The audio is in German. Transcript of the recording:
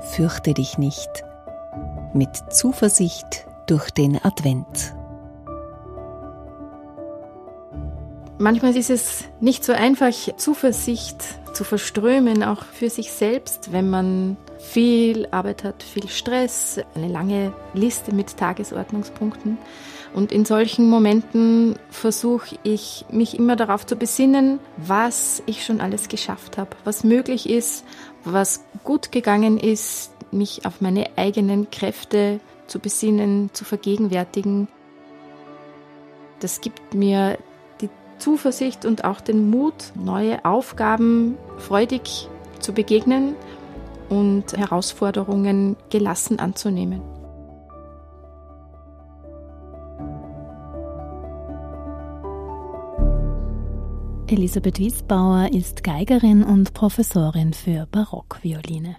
Fürchte dich nicht. Mit Zuversicht durch den Advent. Manchmal ist es nicht so einfach, Zuversicht zu verströmen, auch für sich selbst, wenn man viel Arbeit hat, viel Stress, eine lange Liste mit Tagesordnungspunkten. Und in solchen Momenten versuche ich, mich immer darauf zu besinnen, was ich schon alles geschafft habe, was möglich ist, was gut gegangen ist, mich auf meine eigenen Kräfte zu besinnen, zu vergegenwärtigen. Das gibt mir die Zuversicht und auch den Mut, neue Aufgaben freudig zu begegnen und Herausforderungen gelassen anzunehmen. Elisabeth Wiesbauer ist Geigerin und Professorin für Barockvioline.